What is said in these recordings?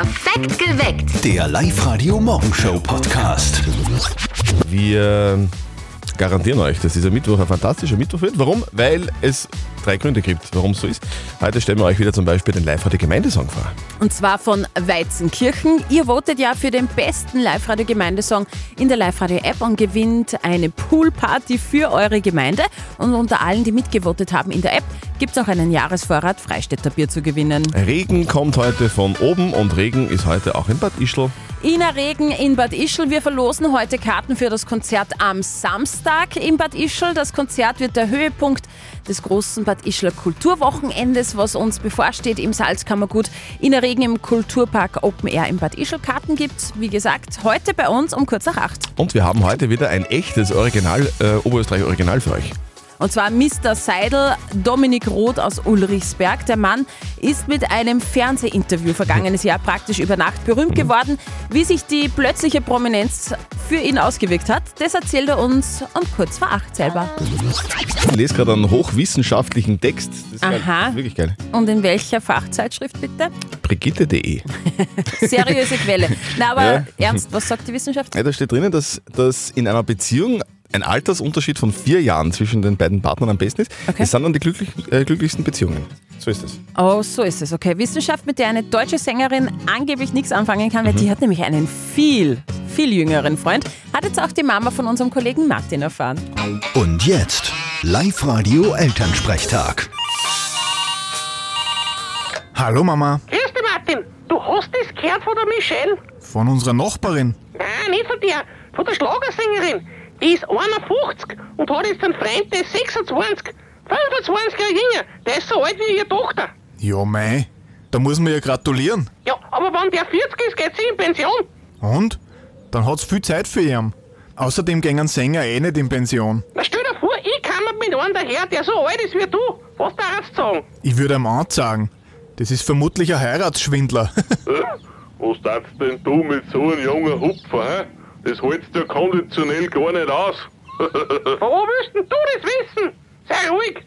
Perfekt geweckt. Der Live-Radio-Morgenshow-Podcast. Wir garantieren euch, dass dieser Mittwoch ein fantastischer Mittwoch wird. Warum? Weil es drei Gründe gibt, warum es so ist. Heute stellen wir euch wieder zum Beispiel den Live-Radio-Gemeindesong vor. Und zwar von Weizenkirchen. Ihr votet ja für den besten Live-Radio-Gemeindesong in der Live-Radio-App und gewinnt eine Poolparty für eure Gemeinde. Und unter allen, die mitgevotet haben in der App, gibt es auch einen Jahresvorrat Freistädter Bier zu gewinnen. Regen kommt heute von oben und Regen ist heute auch in Bad Ischl. Ina Regen in Bad Ischl. Wir verlosen heute Karten für das Konzert am Samstag in Bad Ischl. Das Konzert wird der Höhepunkt des großen Bad Ischler Kulturwochenendes, was uns bevorsteht im Salzkammergut. Ina Regen im Kulturpark Open Air in Bad Ischl. Karten gibt's, wie gesagt, heute bei uns um kurz nach acht. Und wir haben heute wieder ein echtes Original, äh, Oberösterreich-Original für euch. Und zwar Mr. Seidel, Dominik Roth aus Ulrichsberg. Der Mann ist mit einem Fernsehinterview vergangenes Jahr praktisch über Nacht berühmt geworden. Wie sich die plötzliche Prominenz für ihn ausgewirkt hat, das erzählt er uns um kurz vor acht selber. Ich lese gerade einen hochwissenschaftlichen Text. Aha. Wirklich geil. Und in welcher Fachzeitschrift bitte? Brigitte.de. Seriöse Quelle. Na, aber Ja. ernst, was sagt die Wissenschaft? Ja, da steht drinnen, dass, dass in einer Beziehung ein Altersunterschied von vier Jahren zwischen den beiden Partnern am besten ist. Okay. Das sind dann die glücklich, äh, glücklichsten Beziehungen. So ist es. Oh, so ist es. Okay. Wissenschaft, mit der eine deutsche Sängerin angeblich nichts anfangen kann, weil die hat nämlich einen viel, viel jüngeren Freund. Hat jetzt auch die Mama von unserem Kollegen Martin erfahren. Und jetzt Live-Radio-Elternsprechtag. Hallo Mama, Grüß dich, Martin. Du hast das gehört von der Michelle? von unserer Nachbarin. Nein, nicht von der. Von der Schlagersängerin. Die ist 51 und hat jetzt einen Freund, der ist 26. 25 Jahre jünger. Der ist so alt wie ihre Tochter. Ja mei, da muss man ja gratulieren. Ja, aber wenn der 40 ist, geht sie in Pension. Und? Dann hat's viel Zeit für ihn. Außerdem gängen Sänger eh nicht in Pension. Na, stell dir vor, ich komme mit einem daher, der so alt ist wie du. Was darfst du sagen? Ich würde ihm ansagen, das ist vermutlich ein Heiratsschwindler. Was darfst denn du mit so einem jungen Hupfer, hä? Das hältst du konditionell gar nicht aus. Von wo willst denn du das wissen? Sei ruhig.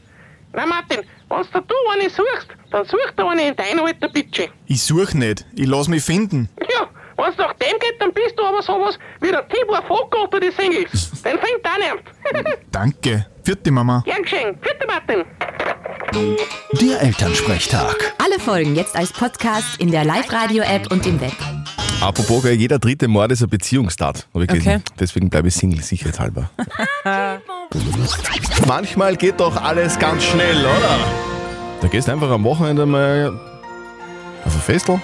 Na, Martin, wenn du eine suchst, dann such dir eine in dein Alter, bitte. ich such nicht, ich lass mich finden. Ja, wenn es nach dem geht, dann bist du aber sowas wie der Tibor Vogel unter die Singles. Den fängt auch nicht. Danke. Vierte Mama. Gern geschehen. Bitte, Martin. Der Elternsprechtag. Alle Folgen jetzt als Podcast in der Live-Radio-App und im Web. Apropos, jeder dritte Mord ist ein Beziehungsstart. Hab ich gelesen. Okay. Deswegen bleibe ich Single, sicherheitshalber. Manchmal geht doch alles ganz schnell, oder? Da gehst du einfach am Wochenende mal auf ein Festel.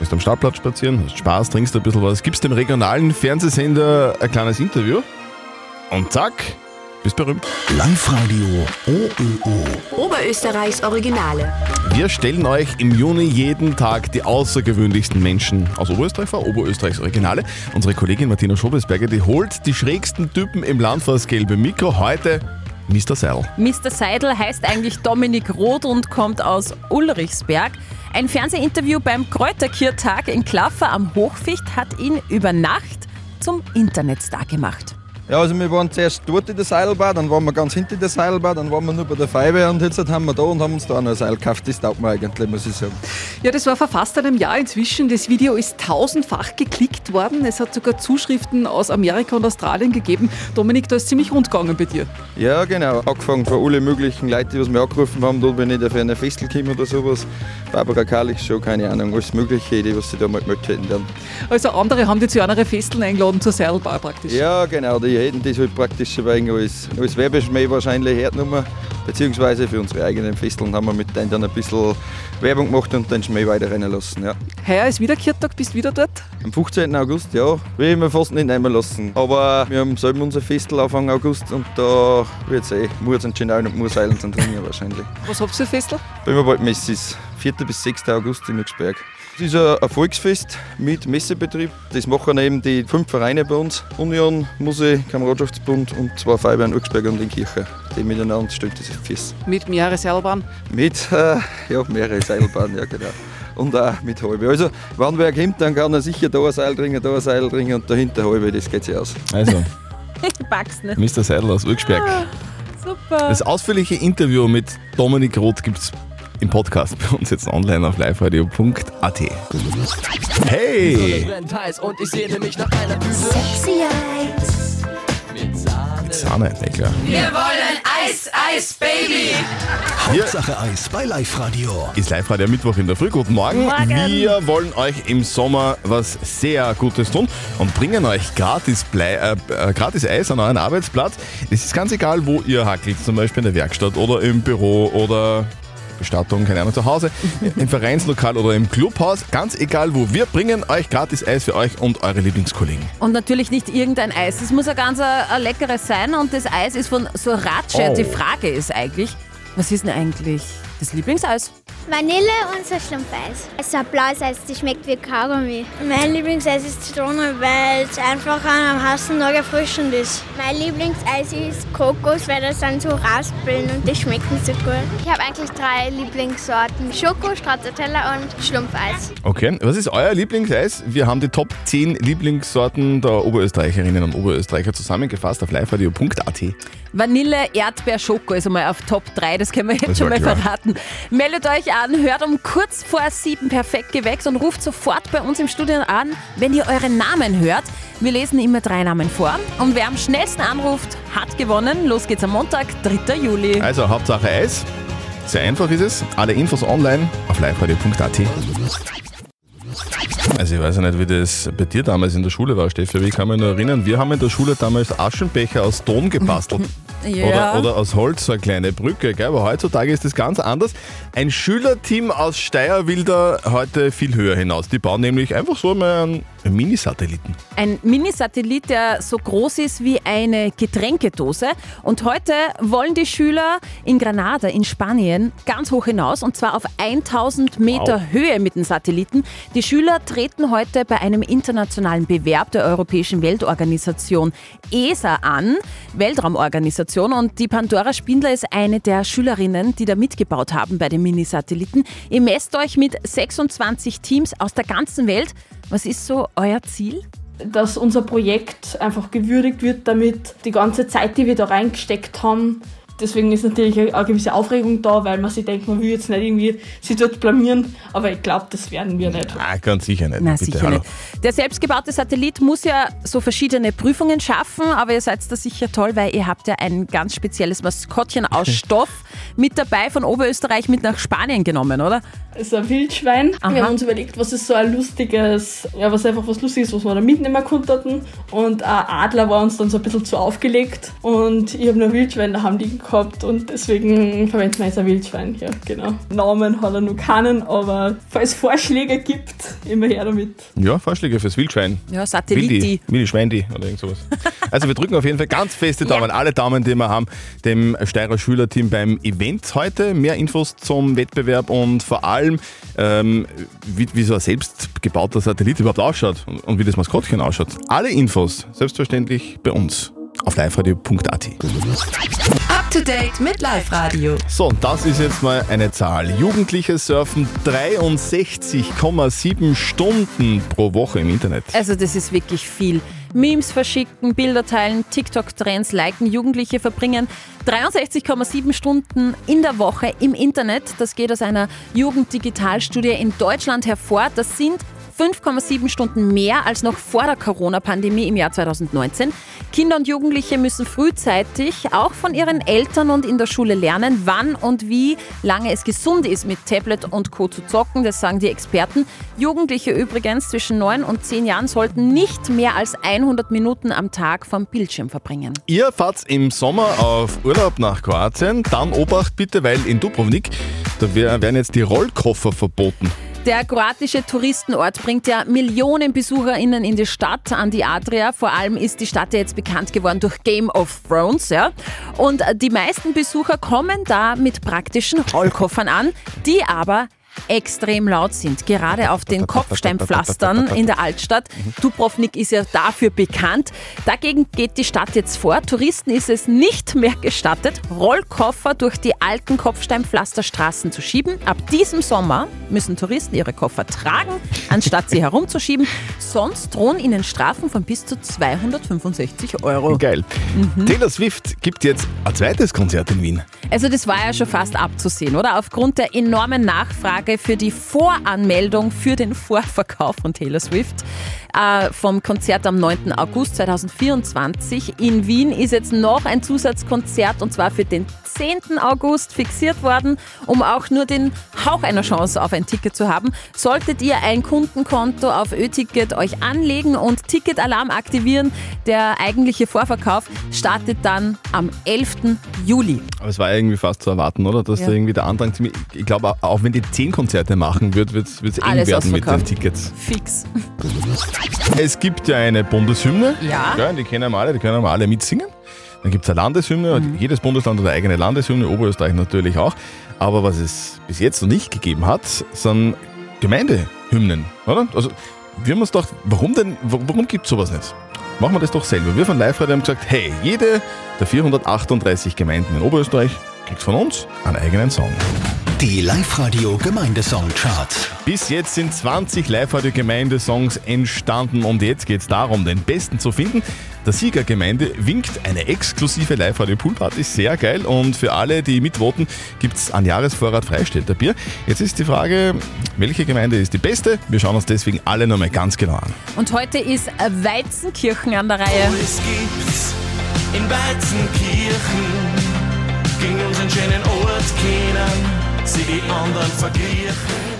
Gehst am Stadtplatz spazieren, hast Spaß, trinkst ein bisschen was, gibst dem regionalen Fernsehsender ein kleines Interview und zack, bist berühmt. Live-Radio OÖO. Oberösterreichs Originale. Wir stellen euch im Juni jeden Tag die außergewöhnlichsten Menschen aus Oberösterreich vor, Oberösterreichs Originale. Unsere Kollegin Martina Schobesberger, die holt die schrägsten Typen im Land vor das gelbe Mikro. Heute Mr. Seil. Mr. Seidel heißt eigentlich Dominik Roth und kommt aus Ulrichsberg. Ein Fernsehinterview beim Kräuterkirtag in Klaffer am Hochficht hat ihn über Nacht zum Internetstar gemacht. Ja, also wir waren zuerst dort in der Seilbahn, dann waren wir ganz hinter der Seilbahn, dann waren wir nur bei der Feibe und jetzt haben wir da und haben uns da noch ein Seil gekauft. Das taugt mir eigentlich, muss ich sagen. Ja, das war vor fast einem Jahr inzwischen. Das Video ist tausendfach geklickt worden. Es hat sogar Zuschriften aus Amerika und Australien gegeben. Dominik, da ist ziemlich rund gegangen bei dir. Ja, genau. Angefangen von alle möglichen Leuten, die was mir angerufen haben, da bin ich auf eine Festel gekommen oder sowas. Barbara Karlich schon, keine Ahnung, alles Mögliche, die was sie da mal gemeldet hätten. Dann. Also andere haben dich zu einer Festeln eingeladen zur Seilbar praktisch. Ja, genau, die hätten das halt praktisch ein wenig als, als Werbeschmäh wahrscheinlich hergenommen. Beziehungsweise für unsere eigenen Festeln haben wir mit denen dann ein bisschen Werbung gemacht und den Schmäh weiter rennen lassen. Ja. Heuer ist wieder Kirtag, bist wieder dort? Am 15. August, ja, will ich mir fast nicht nehmen lassen. Aber wir haben selber unser Festel Anfang August und da wird es eh Murs und Genau und Murseilen sind drin wahrscheinlich. Was habt ihr für Festel? Wenn wir bald Messis, 4. bis 6. August in Nüxberg. Ein Erfolgsfest mit Messebetrieb. Das machen eben die fünf Vereine bei uns. Union, Muse, Kameradschaftsbund und zwei Feuerwehren Uxberg und in Kirche. Die miteinander stellen dieses Fest. Mit mehreren Seilbahnen. Mit äh, ja, mehrere Seilbahnen, ja genau. Und auch mit halbe. Also, wenn wer kommt, dann kann er sicher da ein Seil dringen, da ein Seil dringen und dahinter halbe, das geht sich aus. Also, Ich pack's nicht. Mr. Seidel aus Urgsberg. Super. Das ausführliche Interview mit Dominik Roth gibt es im Podcast bei uns jetzt online auf liveradio.at. Hey! Und ich sehne mich nach einer. Sexy Eyes. Mit Sahne, na klar. Wir wollen Eis, Eis, Baby. Hauptsache Eis bei Live Radio. Ist live radio Mittwoch in der Früh. Guten Morgen. Morgen. Wir wollen euch im Sommer was sehr Gutes tun und bringen euch gratis, Blei, äh, äh, gratis Eis an euren Arbeitsplatz. Es ist ganz egal, wo ihr hackelt, zum Beispiel in der Werkstatt oder im Büro oder Bestattung, keine Ahnung, zu Hause, im Vereinslokal oder im Clubhaus. Ganz egal wo. Wir bringen euch gratis Eis für euch und eure Lieblingskollegen. Und natürlich nicht irgendein Eis. Es muss ein ganz ein, ein leckeres sein und das Eis ist von Sorace. Oh. Die Frage ist eigentlich, was ist denn eigentlich das Lieblingseis? Vanille und so Schlumpfeis. Es ist ein blaues Eis, das schmeckt wie Kaugummi. Mein Lieblingseis ist Zitrone, weil es einfach an einem heißen Tag erfrischend ist. Mein Lieblingseis ist Kokos, weil das dann so raspeln und die schmecken so gut. Ich habe eigentlich drei Lieblingssorten. Schoko, Stracciatella und Schlumpfeis. Okay, was ist euer Lieblingseis? Wir haben die Top 10 Lieblingssorten der Oberösterreicherinnen und Oberösterreicher zusammengefasst auf liveradio.at. Vanille, Erdbeer, Schoko ist einmal auf Top 3, das können wir jetzt schon mal klar. verraten. Meldet euch an, hört um kurz vor sieben perfekt geweckt und ruft sofort bei uns im Studio an, wenn ihr euren Namen hört. Wir lesen immer drei Namen vor und wer am schnellsten anruft, hat gewonnen. Los geht's am Montag, 3. Juli. Also Hauptsache Eis. Sehr einfach ist es. Alle Infos online auf liveradio.at. Also ich weiß ja nicht, wie das bei dir damals in der Schule war, Steffi. aber Ich kann mich nur erinnern, wir haben in der Schule damals Aschenbecher aus Ton gebastelt. Ja. Oder, oder aus Holz, so eine kleine Brücke. Gell? Aber heutzutage ist das ganz anders. Ein Schülerteam aus Steyr will da heute viel höher hinaus. Die bauen nämlich einfach so mal einen Mini-Satelliten. Ein Minisatellit, der so groß ist wie eine Getränkedose. Und heute wollen die Schüler in Granada in Spanien ganz hoch hinaus und zwar auf 1000 Meter Wow. Höhe mit den Satelliten. Die Schüler treten heute bei einem internationalen Bewerb der Europäischen Weltorganisation ESA an, Weltraumorganisation. Und die Pandora Spindler ist eine der Schülerinnen, die da mitgebaut haben bei den Minisatelliten. Ihr messt euch mit 26 Teams aus der ganzen Welt. Was ist so euer Ziel? dass unser Projekt einfach gewürdigt wird, damit die ganze Zeit, die wir da reingesteckt haben, deswegen ist natürlich eine, gewisse Aufregung da, weil man sich denkt, man will jetzt nicht irgendwie sich dort blamieren, aber ich glaube, das werden wir nicht. Ah, ganz sicher nicht. Na, Bitte, sicher hallo. nicht. Der selbstgebaute Satellit muss ja so verschiedene Prüfungen schaffen, aber ihr seid da sicher toll, weil ihr habt ja ein ganz spezielles Maskottchen aus Stoff mit dabei von Oberösterreich mit nach Spanien genommen, oder? Es ist ein Wildschwein. Aha. Wir haben uns überlegt, was ist so ein lustiges, ja, was einfach was Lustiges, was wir da mitnehmen konnten. Und ein Adler war uns dann so ein bisschen zu aufgelegt. Und ich habe nur ein Wildschwein daheim liegen gehabt und deswegen verwenden wir jetzt ein Wildschwein. Ja, genau. Namen hat er noch keinen, aber falls es Vorschläge gibt, immer her damit. Ja, Vorschläge fürs Wildschwein. Ja, Satelliti. Wildi Schweindi oder irgend sowas. Also wir drücken auf jeden Fall ganz feste Daumen, alle Daumen, die wir haben, dem Steirer Schülerteam beim Event heute. Mehr Infos zum Wettbewerb und vor allem, ähm, wie, wie so ein selbstgebauter Satellit überhaupt ausschaut und, und wie das Maskottchen ausschaut. Alle Infos selbstverständlich bei uns auf liveradio.at. To date mit Live Radio. So, und das ist jetzt mal eine Zahl. Jugendliche surfen 63,7 Stunden pro Woche im Internet. Also das ist wirklich viel. Memes verschicken, Bilder teilen, TikTok-Trends liken, Jugendliche verbringen 63,7 Stunden in der Woche im Internet. Das geht aus einer Jugenddigitalstudie in Deutschland hervor. Das sind 5,7 Stunden mehr als noch vor der Corona-Pandemie im Jahr 2019. Kinder und Jugendliche müssen frühzeitig auch von ihren Eltern und in der Schule lernen, wann und wie lange es gesund ist, mit Tablet und Co. zu zocken. Das sagen die Experten. Jugendliche übrigens zwischen 9 und 10 Jahren sollten nicht mehr als 100 Minuten am Tag vom Bildschirm verbringen. Ihr fahrt im Sommer auf Urlaub nach Kroatien, dann Obacht bitte, weil in Dubrovnik, da werden jetzt die Rollkoffer verboten. Der kroatische Touristenort bringt ja Millionen BesucherInnen in die Stadt, an die Adria. Vor allem ist die Stadt ja jetzt bekannt geworden durch Game of Thrones. Ja? Und die meisten Besucher kommen da mit praktischen Rollkoffern an, die aber extrem laut sind, gerade auf den Kopfsteinpflastern in der Altstadt. Dubrovnik ist ja dafür bekannt. Dagegen geht die Stadt jetzt vor. Touristen ist es nicht mehr gestattet, Rollkoffer durch die alten Kopfsteinpflasterstraßen zu schieben. Ab diesem Sommer müssen Touristen ihre Koffer tragen, anstatt sie herumzuschieben. Sonst drohen ihnen Strafen von bis zu 265 Euro. Geil. Taylor Swift gibt jetzt ein zweites Konzert in Wien. Also das war ja schon fast abzusehen, oder? Aufgrund der enormen Nachfrage für die Voranmeldung für den Vorverkauf von Taylor Swift äh, vom Konzert am 9. August 2024 in Wien ist jetzt noch ein Zusatzkonzert und zwar für den 10. August fixiert worden, um auch nur den Hauch einer Chance auf ein Ticket zu haben. Solltet ihr ein Kundenkonto auf Ö-Ticket euch anlegen und Ticketalarm aktivieren, der eigentliche Vorverkauf startet dann am 11. Juli. Aber es war irgendwie fast zu erwarten, oder? Dass Ja. da irgendwie der Andrang ziemlich. Ich glaube, auch wenn die 10 Konzerte machen, wird es eng Alles werden mit den. Tickets. Fix. Es gibt ja eine Bundeshymne. Ja. die kennen wir alle, die können wir alle mitsingen. Dann gibt es eine Landeshymne. Mhm. Jedes Bundesland hat eine eigene Landeshymne, Oberösterreich natürlich auch. Aber was es bis jetzt noch nicht gegeben hat, sind Gemeindehymnen, oder? Also, wir haben uns gedacht, warum denn, warum gibt es sowas nicht? Machen wir das doch selber. Wir von Live Radio haben gesagt, hey, jede der 438 Gemeinden in Oberösterreich kriegt von uns einen eigenen Song. Die Live-Radio Gemeindesong-Charts. Bis jetzt sind 20 Live-Radio-Gemeindesongs entstanden und jetzt geht es darum, den besten zu finden. Der Siegergemeinde winkt eine exklusive Live-Radio-Poolparty, sehr geil. Und für alle, die mitvoten, gibt es einen Jahresvorrat Freistädter Bier. Jetzt ist die Frage, welche Gemeinde ist die beste? Wir schauen uns deswegen alle nochmal ganz genau an. Und heute ist Weizenkirchen an der Reihe. Es gibt's in Weizenkirchen, schönen Ort kennen, sie die anderen verglichen.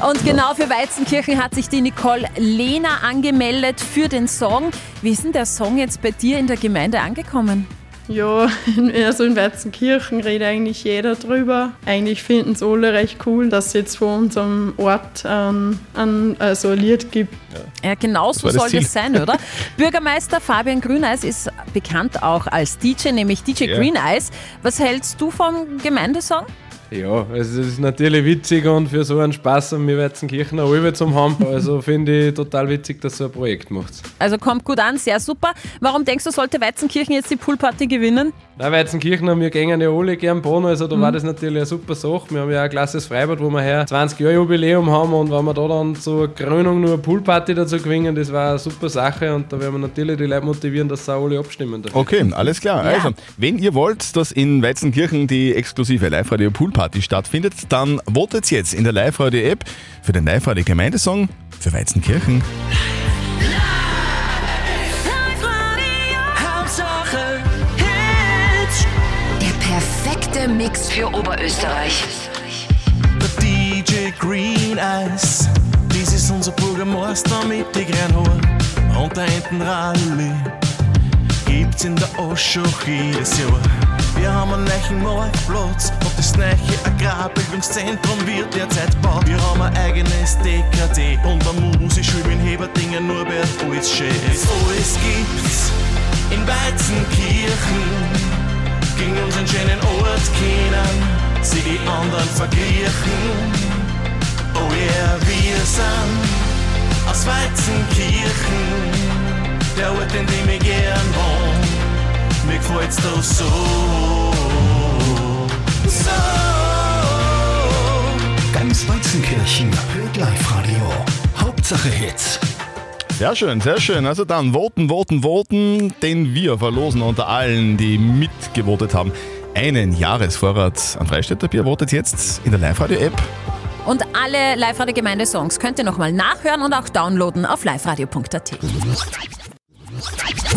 Und genau für Weizenkirchen hat sich die Nicole Lehner angemeldet für den Song. Wie ist denn der Song jetzt bei dir in der Gemeinde angekommen? Ja, also in Weizenkirchen redet eigentlich jeder drüber. Eigentlich finden es alle recht cool, dass es jetzt von unserem Ort ähm, ein, also ein Lied gibt. Ja, genau so soll das Ziel. das sein, oder? Bürgermeister Fabian Grüneis ist bekannt auch als DJ, nämlich DJ Ja. Greeneis. Was hältst du vom Gemeindesong? Ja, also es ist natürlich witzig und für so einen Spaß am wir Weizenkirchen eine Albe zum haben. Also finde ich total witzig, dass so ein Projekt macht. Also kommt gut an, sehr super. Warum denkst du, sollte Weizenkirchen jetzt die Poolparty gewinnen? Na, Weizenkirchen haben wir gehen ja alle gern bauen, also da Mhm. war das natürlich eine super Sache. Wir haben ja ein klasses Freibad, wo wir her 20 Jahre Jubiläum haben und wenn wir da dann zur Krönung nur eine Poolparty dazu gewinnen, das war eine super Sache und da werden wir natürlich die Leute motivieren, dass sie auch alle abstimmen dafür. Okay, alles klar. Ja. Also, wenn ihr wollt, dass in Weizenkirchen die exklusive Live-Radio Poolparty stattfindet, dann votet jetzt in der Live-Radio App für den Live-Radio Gemeindesong für Weizenkirchen. Hauptsache Hits. Der perfekte Mix für Oberösterreich. Der DJ Green Eyes, dies ist unser Bürgermeister mit die grünen Haaren und der hinten Rallye. Gibt's in der Oschach jedes Jahr. Wir haben einen neuen Marktplatz und das neue Agrarbildungszentrum wird derzeit gebaut. Wir haben ein eigenes DKD und eine Musikschule in Heberdingen, Norbert als Chef. Alles gibt's in Weizenkirchen gegen unseren schönen Ort kennen, sie die anderen verglichen. Oh yeah, wir sind aus Weizenkirchen, der Ort, in dem ich gern wohn. Mir gefällt's da so, so. Ganz Weizenkirchen hört Live-Radio. Hauptsache Hits. Sehr schön, sehr schön. Also dann voten, voten, voten, denn wir verlosen unter allen, die mitgevotet haben, einen Jahresvorrat an Freistädter Bier. Votet jetzt in der Live-Radio-App. Und alle Live-Radio-Gemeinde-Songs könnt ihr nochmal nachhören und auch downloaden auf liveradio.at.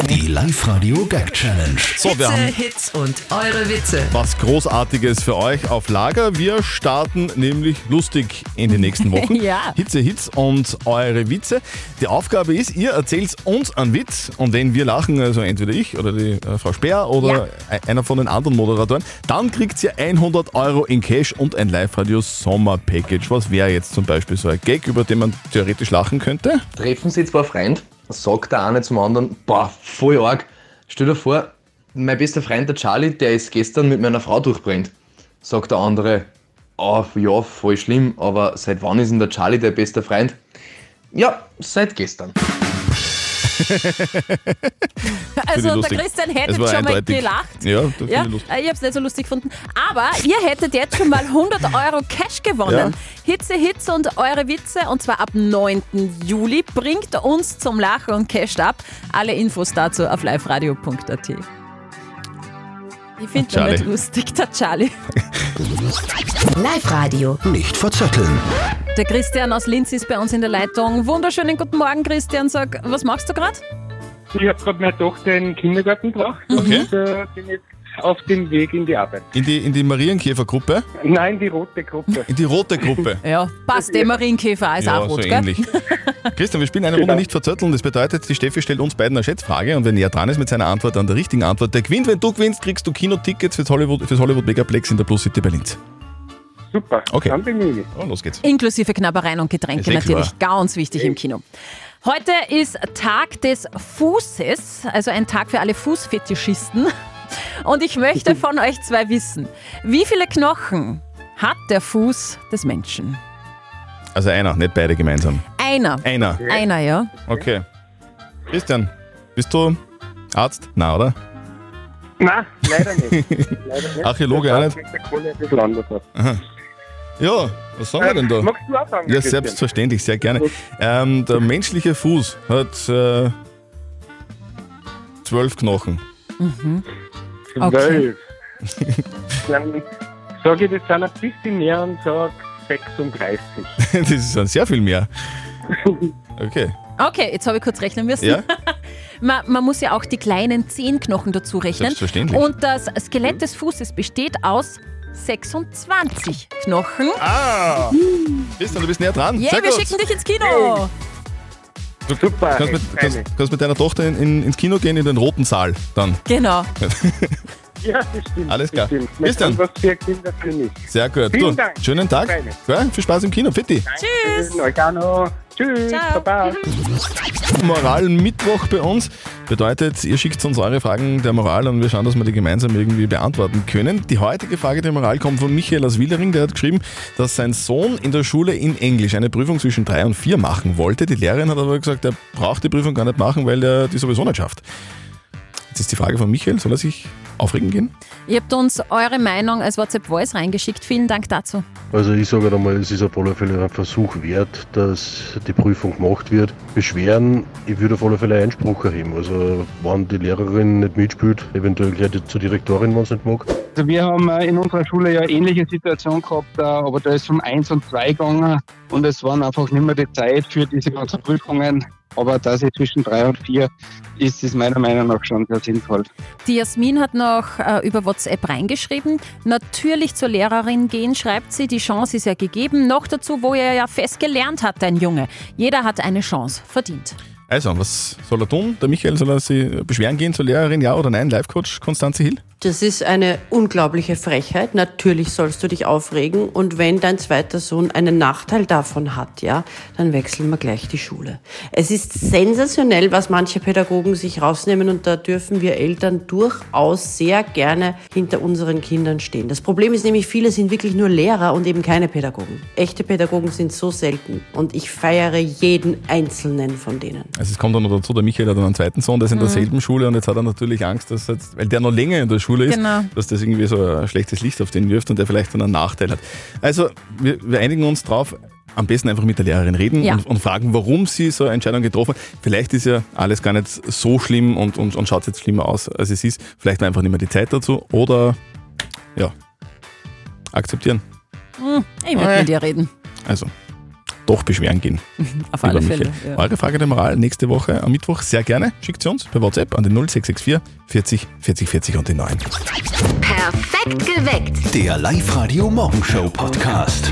Die Live-Radio Gag Challenge. So, wir haben Hits und eure Witze. was Großartiges für euch auf Lager. Wir starten nämlich lustig in den nächsten Wochen. Ja. Hitze, Hits und eure Witze. Die Aufgabe ist, ihr erzählt uns einen Witz und wenn wir lachen, also entweder ich oder die äh, Frau Speer oder e- einer von den anderen Moderatoren, dann kriegt ihr 100 Euro in Cash und ein Live-Radio Sommer-Package. Was wäre jetzt zum Beispiel so ein Gag, über den man theoretisch lachen könnte? Treffen sie zwei Freunde, sagt der eine zum anderen, boah, voll arg. Stell dir vor, mein bester Freund, der Charlie, der ist gestern mit meiner Frau durchbrennt. Sagt der andere, oh, ja, voll schlimm, aber seit wann ist denn der Charlie der beste Freund? Ja, seit gestern. Also der. Christian hätte schon mal eindeutig. gelacht. Ja, Ja, ich äh, ich habe es nicht so lustig gefunden. Aber ihr hättet jetzt schon mal 100 Euro Cash gewonnen. Hitze, Hitze und eure Witze und zwar ab 9. Juli. Bringt uns zum Lachen und casht ab. Alle Infos dazu auf liveradio.at. Ich finde Charlie. nicht lustig, der Charlie. Live-Radio. Nicht verzetteln. Der Christian aus Linz ist bei uns in der Leitung. Wunderschönen guten Morgen, Christian. Sag, was machst du gerade? Ich habe gerade meine Tochter in den Kindergarten gebracht Okay. und äh, bin jetzt auf dem Weg in die Arbeit. In die, in die Marienkäfer-Gruppe? Nein, die rote Gruppe. In die rote Gruppe. Ja, passt. Der Marienkäfer ist Ja, auch rot, so gell? ähnlich. Christian, wir spielen eine Runde nicht verzötteln. Das bedeutet, die Steffi stellt uns beiden eine Schätzfrage und wer näher dran ist mit seiner Antwort an der richtigen Antwort, der gewinnt. Wenn du gewinnst, kriegst du Kinotickets fürs Hollywood, fürs Hollywood Megaplex in der Plus City Berlin. Super, Okay. dann bin ich. Oh, los geht's. Inklusive Knabbereien und Getränke eh natürlich. Ganz wichtig im Kino. Heute ist Tag des Fußes, also ein Tag für alle Fußfetischisten. Und ich möchte von euch zwei wissen, wie viele Knochen hat der Fuß des Menschen? Also einer, nicht beide gemeinsam. Einer. Einer. Einer, ja. Okay. Christian, bist du Arzt? Na, oder? Nein, leider nicht. Leider nicht. Archäologe auch nicht? Aha. Ja, was sagen wir denn da? Magst du auch sagen? Ja, selbstverständlich, sehr gerne. Ähm, der menschliche Fuß hat äh, zwölf Knochen. Mhm. Zwölf. Dann sage ich das dann ein bisschen mehr und sage 36. Das sind sehr viel mehr. Okay. Okay, jetzt habe ich kurz rechnen müssen. Ja? Man, man muss ja auch die kleinen Zehenknochen dazu rechnen. Selbstverständlich. Und das Skelett des Fußes besteht aus 26 Knochen. Ah! Christian, du bist näher dran. Yeah, Sehr wir gut. schicken dich ins Kino. Du kannst mit, kannst, kannst mit deiner Tochter in, in, ins Kino gehen, in den roten Saal dann. Genau. Ja, das stimmt. Alles klar. Das stimmt. Christian. Was für Kinder für mich. Sehr gut. Vielen Du, Dank. schönen Tag. Ja, viel Spaß im Kino. Fitti. Tschüss. Organo. Tschüss. Baba. Moral-Mittwoch bei uns. Bedeutet, ihr schickt uns eure Fragen der Moral und wir schauen, dass wir die gemeinsam irgendwie beantworten können. Die heutige Frage der Moral kommt von Michael aus Willering. Der hat geschrieben, dass sein Sohn in der Schule in Englisch eine Prüfung zwischen drei und vier machen wollte. Die Lehrerin hat aber gesagt, er braucht die Prüfung gar nicht machen, weil er die sowieso nicht schafft. Jetzt ist die Frage von Michael, soll er sich aufregen gehen? Ihr habt uns eure Meinung als WhatsApp-Voice reingeschickt. Vielen Dank dazu. Also ich sage einmal, es ist auf alle Fälle ein Versuch wert, dass die Prüfung gemacht wird. Beschweren, ich würde auf alle Fälle Einspruch erheben. Also wenn die Lehrerin nicht mitspielt, eventuell gleich die- zur Direktorin, wenn sie nicht mag. Also wir haben äh, in unserer Schule ja eine ähnliche Situation gehabt, äh, aber da ist um eins und zwei gegangen und es waren einfach nicht mehr die Zeit für diese ganzen Prüfungen. Aber da sie zwischen drei und vier ist, ist meiner Meinung nach schon sehr sinnvoll. Die Jasmin hat noch äh, über WhatsApp reingeschrieben. Natürlich zur Lehrerin gehen, schreibt sie. Die Chance ist ja gegeben. Noch dazu, wo er ja fest gelernt hat, dein Junge. Jeder hat eine Chance verdient. Also, was soll er tun? Der Michael, soll er sich beschweren gehen zur Lehrerin, ja oder nein? Live-Coach Konstanze Hill? Das ist eine unglaubliche Frechheit. Natürlich sollst du dich aufregen und wenn dein zweiter Sohn einen Nachteil davon hat, ja, dann wechseln wir gleich die Schule. Es ist sensationell, was manche Pädagogen sich rausnehmen und da dürfen wir Eltern durchaus sehr gerne hinter unseren Kindern stehen. Das Problem ist nämlich, viele sind wirklich nur Lehrer und eben keine Pädagogen. Echte Pädagogen sind so selten und ich feiere jeden einzelnen von denen. Also es kommt dann noch dazu, der Michael hat einen zweiten Sohn, der ist in Mhm. derselben Schule und jetzt hat er natürlich Angst, dass jetzt, weil der noch länger in der Schule ist, Genau. dass das irgendwie so ein schlechtes Licht auf den wirft und der vielleicht dann einen Nachteil hat. Also wir, wir einigen uns drauf, am besten einfach mit der Lehrerin reden Ja. und, und fragen, warum sie so eine Entscheidung getroffen hat. Vielleicht ist ja alles gar nicht so schlimm und, und, und schaut jetzt schlimmer aus, als es ist. Vielleicht war einfach nicht mehr die Zeit dazu oder ja, akzeptieren. Hm, ich werde mit dir reden. Also doch beschweren gehen. Auf alle Fälle. Michael. Ja. Eure Frage der Moral nächste Woche am Mittwoch sehr gerne. Schickt sie uns per WhatsApp an den 0664 40 40 40 und die 9. Perfekt geweckt. Der Live-Radio Morgenshow Podcast.